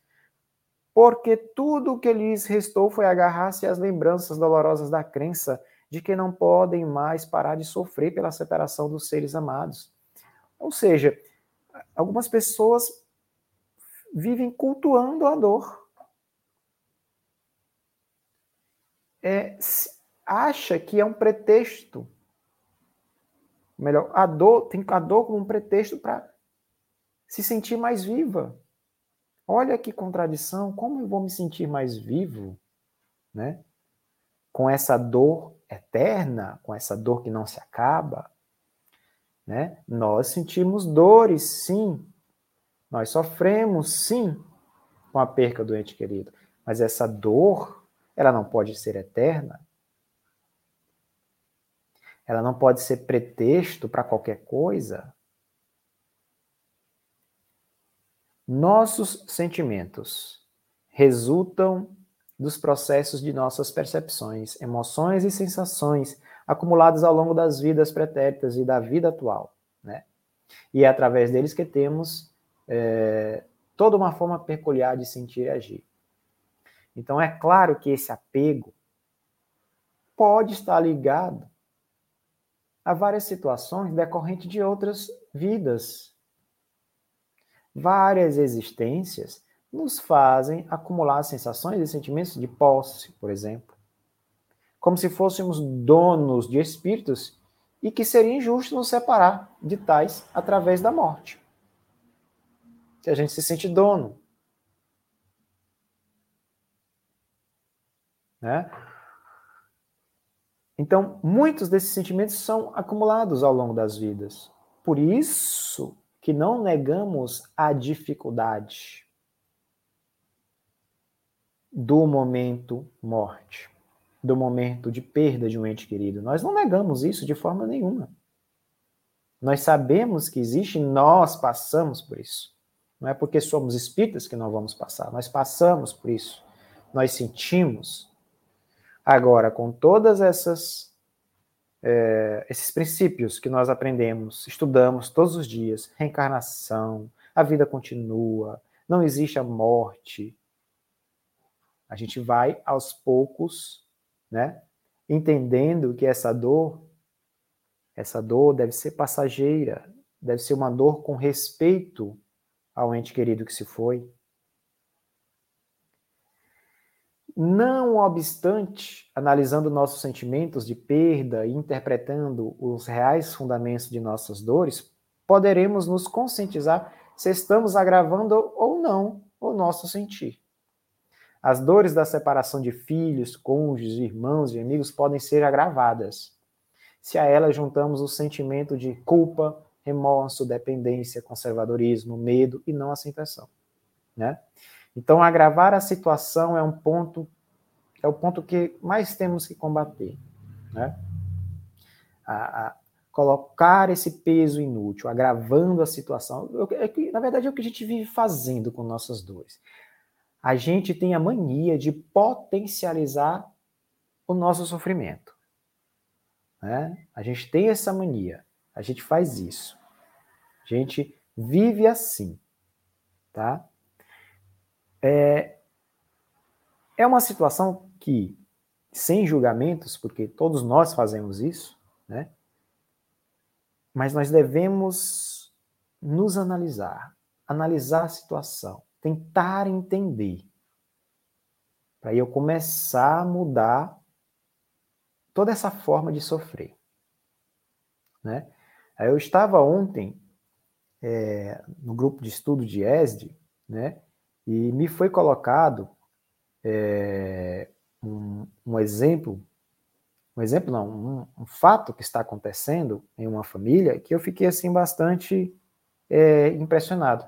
Porque tudo o que lhes restou foi agarrar-se às lembranças dolorosas da crença de que não podem mais parar de sofrer pela separação dos seres amados. Ou seja, algumas pessoas vivem cultuando a dor. É, acha que é um pretexto. Melhor, a dor tem a dor como um pretexto para se sentir mais viva. Olha que contradição, como eu vou me sentir mais vivo, né? Com essa dor eterna, com essa dor que não se acaba, né? Nós sentimos dores, sim. Nós sofremos, sim, com a perca do ente querido. Mas essa dor, ela não pode ser eterna. Ela não pode ser pretexto para qualquer coisa. Nossos sentimentos resultam dos processos de nossas percepções, emoções e sensações acumulados ao longo das vidas pretéritas e da vida atual, né? E é através deles que temos é, toda uma forma peculiar de sentir e agir. Então é claro que esse apego pode estar ligado a várias situações decorrentes de outras vidas várias existências nos fazem acumular sensações e sentimentos de posse, por exemplo. Como se fôssemos donos de espíritos e que seria injusto nos separar de tais através da morte. Se a gente se sente dono. Né? Então, muitos desses sentimentos são acumulados ao longo das vidas. Por isso que não negamos a dificuldade do momento morte, do momento de perda de um ente querido. Nós não negamos isso de forma nenhuma. Nós sabemos que existe, nós passamos por isso. Não é porque somos espíritas que não vamos passar, nós passamos por isso. Nós sentimos. Agora, com todas essas é, esses princípios que nós aprendemos, estudamos todos os dias, reencarnação, a vida continua, não existe a morte. A gente vai aos poucos, né, entendendo que essa dor, essa dor deve ser passageira, deve ser uma dor com respeito ao ente querido que se foi. Não obstante, analisando nossos sentimentos de perda e interpretando os reais fundamentos de nossas dores, poderemos nos conscientizar se estamos agravando ou não o nosso sentir. As dores da separação de filhos, cônjuges, irmãos e amigos podem ser agravadas se a elas juntamos o sentimento de culpa, remorso, dependência, conservadorismo, medo e não aceitação, né? Então, agravar a situação é um ponto é o ponto que mais temos que combater, né? A, a colocar esse peso inútil, agravando a situação, é que, na verdade é o que a gente vive fazendo com nossas dores. A gente tem a mania de potencializar o nosso sofrimento. Né? A gente tem essa mania, a gente faz isso. A gente vive assim, tá? É, é uma situação que, sem julgamentos, porque todos nós fazemos isso, né? Mas nós devemos nos analisar, analisar a situação, tentar entender, para eu começar a mudar toda essa forma de sofrer. Né? Eu estava ontem é, no grupo de estudo de ESD, né, e me foi colocado é, um, um, exemplo, um exemplo não, um, um, fato que está acontecendo em uma família que eu fiquei assim bastante é, impressionado.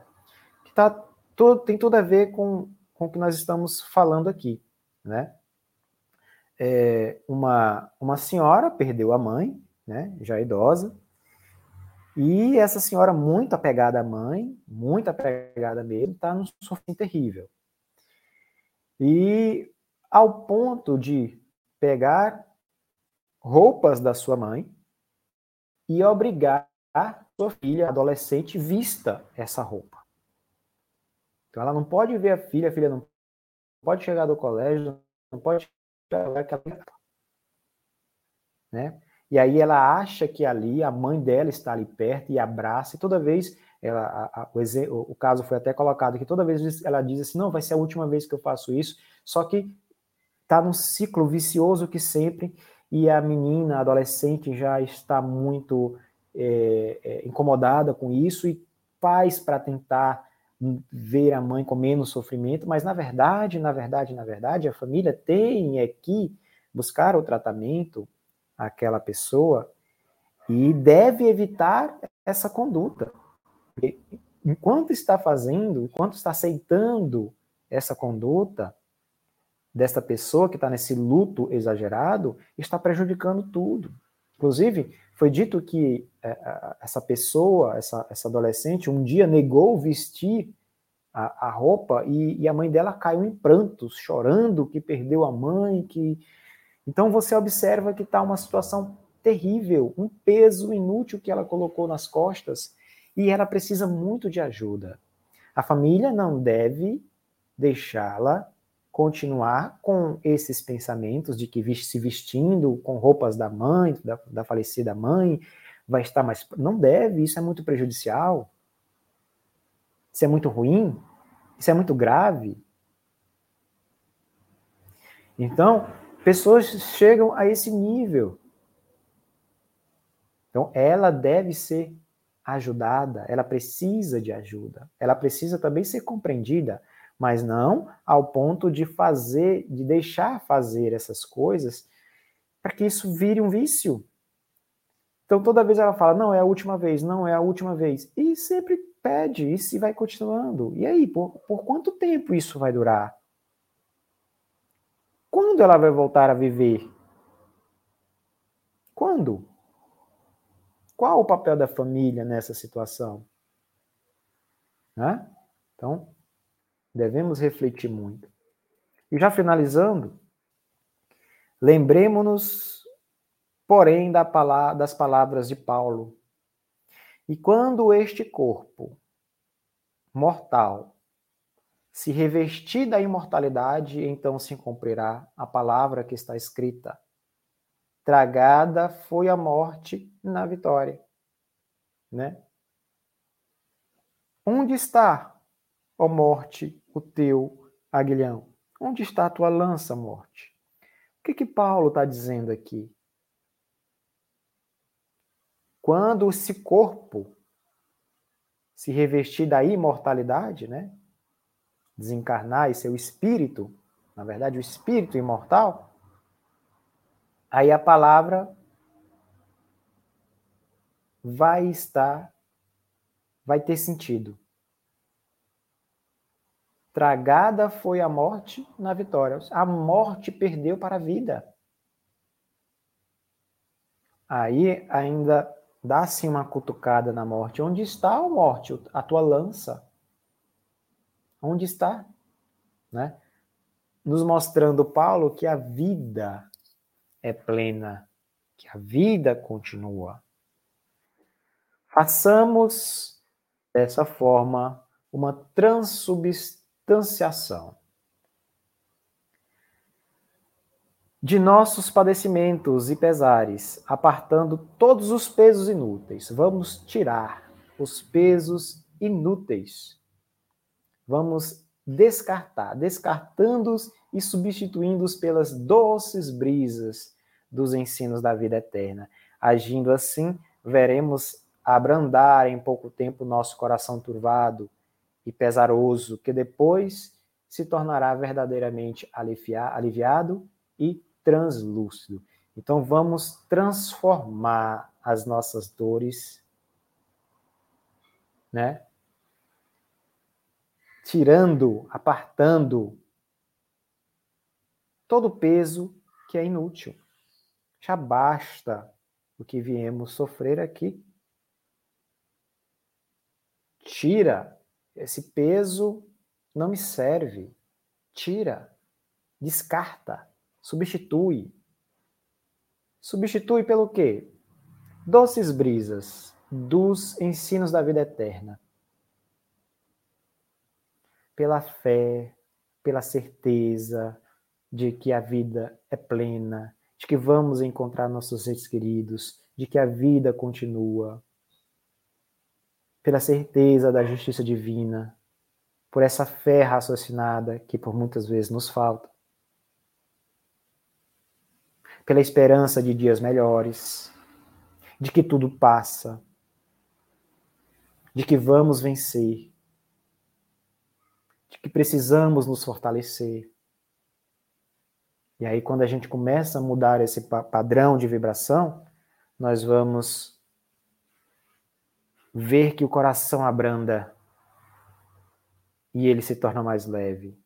Que tá todo, tem tudo a ver com, com o que nós estamos falando aqui, né? é, uma, uma senhora perdeu a mãe, né, já idosa, e essa senhora, muito apegada à mãe, muito apegada mesmo, está num sofrimento terrível. E ao ponto de pegar roupas da sua mãe e obrigar a sua filha adolescente vista essa roupa. Então ela não pode ver a filha, a filha não pode chegar do colégio, não pode né? E aí ela acha que ali a mãe dela está ali perto e abraça, e toda vez, ela, a, a, o, o, caso foi até colocado que toda vez ela diz assim, não, vai ser a última vez que eu faço isso, só que está num ciclo vicioso que sempre, e a menina, a adolescente já está muito é, é, incomodada com isso, e faz para tentar ver a mãe com menos sofrimento, mas na verdade, na verdade, na verdade, a família tem é que buscar o tratamento àquela pessoa e deve evitar essa conduta. Enquanto está fazendo, enquanto está aceitando essa conduta dessa pessoa que está nesse luto exagerado, está prejudicando tudo. Inclusive, foi dito que é, essa pessoa, essa, essa adolescente, um dia negou vestir a, a roupa e, e, a mãe dela caiu em prantos, chorando que perdeu a mãe, que então você observa que está uma situação terrível, um peso inútil que ela colocou nas costas e ela precisa muito de ajuda. A família não deve deixá-la continuar com esses pensamentos de que se vestindo com roupas da mãe, da, da falecida mãe, vai estar mais. Não deve, isso é muito prejudicial. Isso é muito ruim. Isso é muito grave. Então, pessoas chegam a esse nível. Então, ela deve ser ajudada, ela precisa de ajuda, ela precisa também ser compreendida mas não ao ponto de fazer, de deixar fazer essas coisas para que isso vire um vício. Então toda vez ela fala, não é a última vez, não é a última vez, e sempre pede, e se vai continuando. E aí, por, por quanto tempo isso vai durar? Quando ela vai voltar a viver? Quando? Qual o papel da família nessa situação? Né? Então, Devemos refletir muito. E já finalizando, lembremos-nos, porém, da das palavras de Paulo. E quando este corpo mortal se revestir da imortalidade, então se cumprirá a palavra que está escrita. Tragada foi a morte na vitória. Né? Onde está, ó morte, o teu aguilhão? Onde está a tua lança, morte? O que que Paulo está dizendo aqui? Quando esse corpo se revestir da imortalidade, né? Desencarnar e seu espírito na verdade, o espírito imortal, aí a palavra vai estar, vai ter sentido. Tragada foi a morte na vitória. A morte perdeu para a vida. Aí ainda dá-se uma cutucada na morte. Onde está a morte? A tua lança. Onde está? Né? Nos mostrando Paulo que a vida é plena, que a vida continua. Façamos dessa forma uma transubstanciação de nossos padecimentos e pesares, apartando todos os pesos inúteis. Vamos tirar os pesos inúteis. Vamos descartar, descartando-os e substituindo-os pelas doces brisas dos ensinos da vida eterna. Agindo assim, veremos abrandar em pouco tempo nosso coração turvado e pesaroso, que depois se tornará verdadeiramente aliviado e translúcido. Então vamos transformar as nossas dores, né? Tirando, apartando todo o peso que é inútil. Já basta o que viemos sofrer aqui. Tira esse peso, não me serve. Tira, descarta. Substitui. Substitui pelo quê? Doces brisas dos ensinos da vida eterna. Pela fé, pela certeza de que a vida é plena, de que vamos encontrar nossos entes queridos, de que a vida continua. Pela certeza da justiça divina, por essa fé raciocinada que por muitas vezes nos falta pela esperança de dias melhores, de que tudo passa, de que vamos vencer, que precisamos nos fortalecer. E aí, quando a gente começa a mudar esse padrão de vibração, nós vamos ver que o coração abranda e ele se torna mais leve.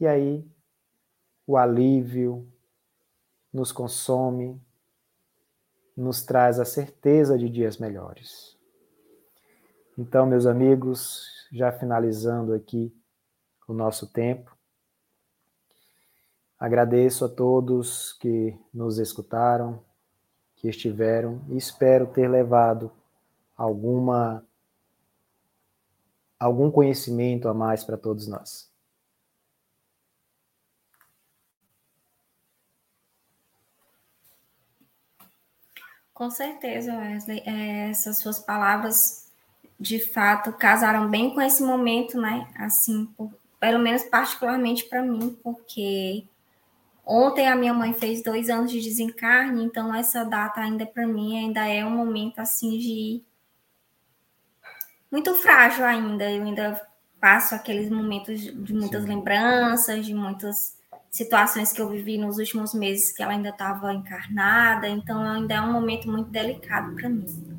E aí, o alívio, nos consome, nos traz a certeza de dias melhores. Então, meus amigos, já finalizando aqui o nosso tempo, agradeço a todos que nos escutaram, que estiveram e espero ter levado alguma algum conhecimento a mais para todos nós. Com certeza, Wesley. É, essas suas palavras, de fato, casaram bem com esse momento, né? Assim, por, pelo menos particularmente para mim, porque ontem a minha mãe fez dois anos de desencarne, então essa data ainda para mim ainda é um momento assim de muito frágil ainda. Eu ainda passo aqueles momentos de muitas Sim. lembranças, de muitas situações que eu vivi nos últimos meses que ela ainda estava encarnada, então ainda é um momento muito delicado para mim.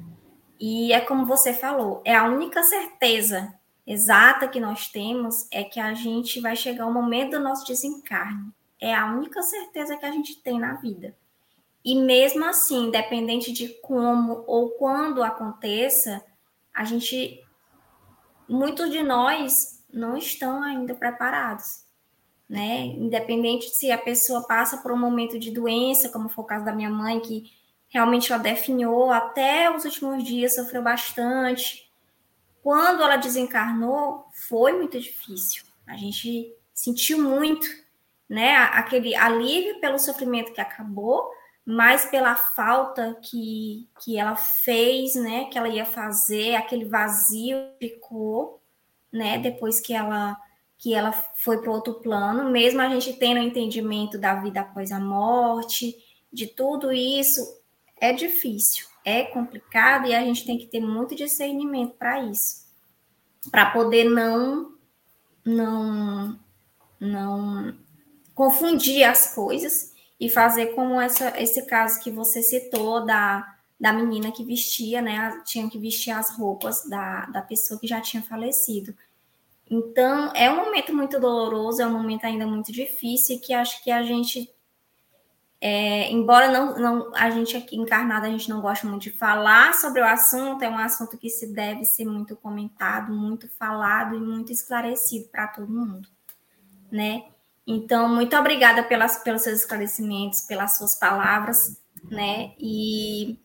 E é como você falou, é a única certeza exata que nós temos é que a gente vai chegar ao momento do nosso desencarne. É a única certeza que a gente tem na vida. E mesmo assim, independente de como ou quando aconteça, a gente muitos de nós não estão ainda preparados né? Independente se a pessoa passa por um momento de doença, como foi o caso da minha mãe, que realmente ela definhou, até os últimos dias sofreu bastante. Quando ela desencarnou, foi muito difícil. A gente sentiu muito, né? Aquele alívio pelo sofrimento que acabou, mas pela falta que, que ela fez, né? Que ela ia fazer, aquele vazio ficou, né? Depois que ela que ela foi para outro plano, mesmo a gente tendo o entendimento da vida após a morte, de tudo isso, é difícil, é complicado e a gente tem que ter muito discernimento para isso, para poder não não não confundir as coisas e fazer como essa, esse caso que você citou da, da menina que vestia, né? Tinha que vestir as roupas da, da pessoa que já tinha falecido. Então, é um momento muito doloroso, é um momento ainda muito difícil que acho que a gente, é, embora não, não a gente aqui encarnada, a gente não gosta muito de falar sobre o assunto, é um assunto que se deve ser muito comentado, muito falado e muito esclarecido para todo mundo, né? Então, muito obrigada pelas, pelos seus esclarecimentos, pelas suas palavras, né? E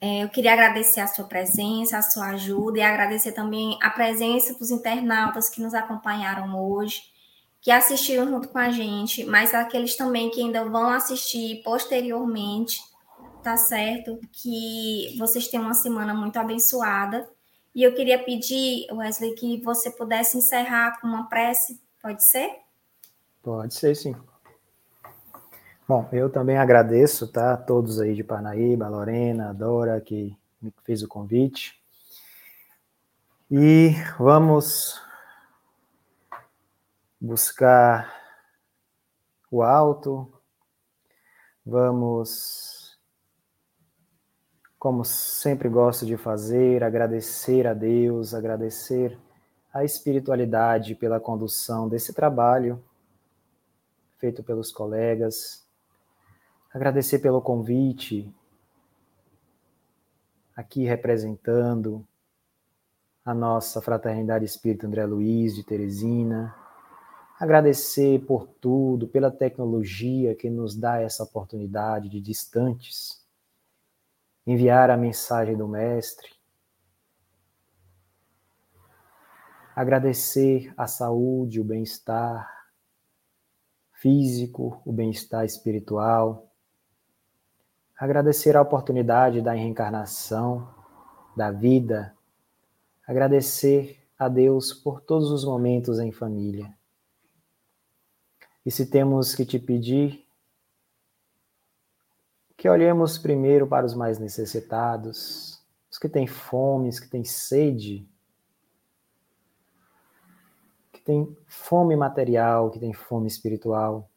é, eu queria agradecer a sua presença, a sua ajuda e agradecer também a presença dos internautas que nos acompanharam hoje, que assistiram junto com a gente, mas aqueles também que ainda vão assistir posteriormente, tá certo? Que vocês tenham uma semana muito abençoada. E eu queria pedir, Wesley, que você pudesse encerrar com uma prece, pode ser? Pode ser, sim. Bom, eu também agradeço, tá? Todos aí de Parnaíba, a Lorena, a Dora, que me fez o convite. E vamos buscar o alto, vamos, como sempre gosto de fazer, agradecer a Deus, agradecer a espiritualidade pela condução desse trabalho feito pelos colegas, agradecer pelo convite, aqui representando a nossa Fraternidade Espírita André Luiz de Teresina, agradecer por tudo, pela tecnologia que nos dá essa oportunidade de distantes, enviar a mensagem do Mestre, agradecer a saúde, o bem-estar, físico, o bem-estar espiritual. Agradecer a oportunidade da reencarnação, da vida. Agradecer a Deus por todos os momentos em família. E se temos que te pedir, que olhemos primeiro para os mais necessitados, os que têm fome, os que têm sede tem fome material, que tem fome espiritual,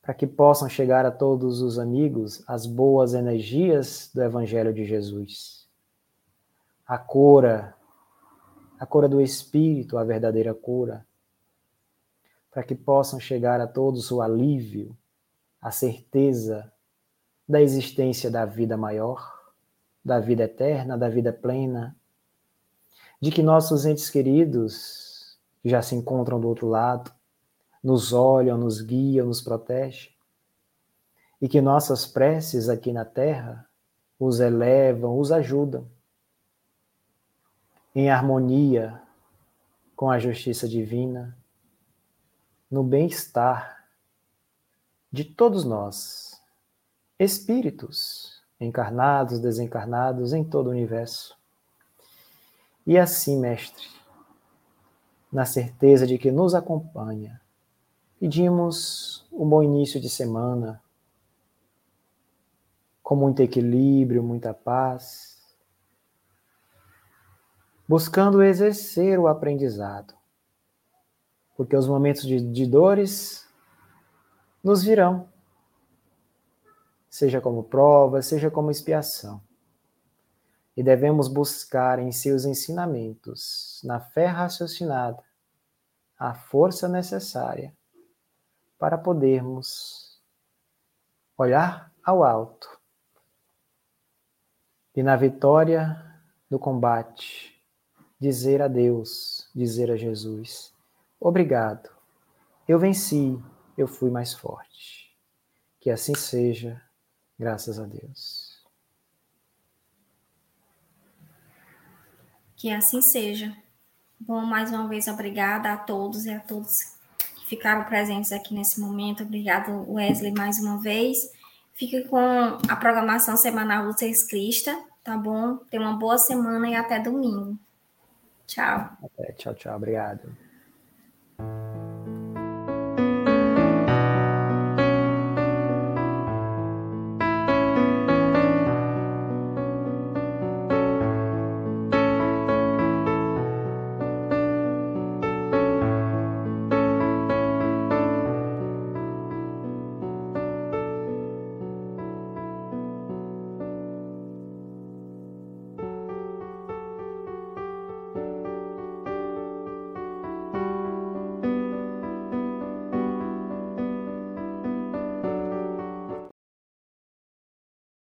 para que possam chegar a todos os amigos as boas energias do Evangelho de Jesus. A cura, a cura do Espírito, a verdadeira cura, para que possam chegar a todos o alívio, a certeza da existência da vida maior, da vida eterna, da vida plena, de que nossos entes queridos, que já se encontram do outro lado, nos olham, nos guiam, nos protegem, e que nossas preces aqui na terra os elevam, os ajudam, em harmonia com a justiça divina, no bem-estar de todos nós, espíritos, encarnados, desencarnados, em todo o universo. E assim, Mestre, na certeza de que nos acompanha, pedimos um bom início de semana, com muito equilíbrio, muita paz, buscando exercer o aprendizado, porque os momentos de, de dores nos virão, seja como prova, seja como expiação. E devemos buscar em seus ensinamentos, na fé raciocinada, a força necessária para podermos olhar ao alto e na vitória do combate dizer a Deus, dizer a Jesus: Obrigado, eu venci, eu fui mais forte. Que assim seja, graças a Deus. Que assim seja. Bom, mais uma vez, obrigada a todos e a todos que ficaram presentes aqui nesse momento. Obrigado, Wesley, mais uma vez. Fique com a programação semanal do Seis Crista, tá bom? Tenha uma boa semana e até domingo. Tchau. Até, tchau, tchau. Obrigado.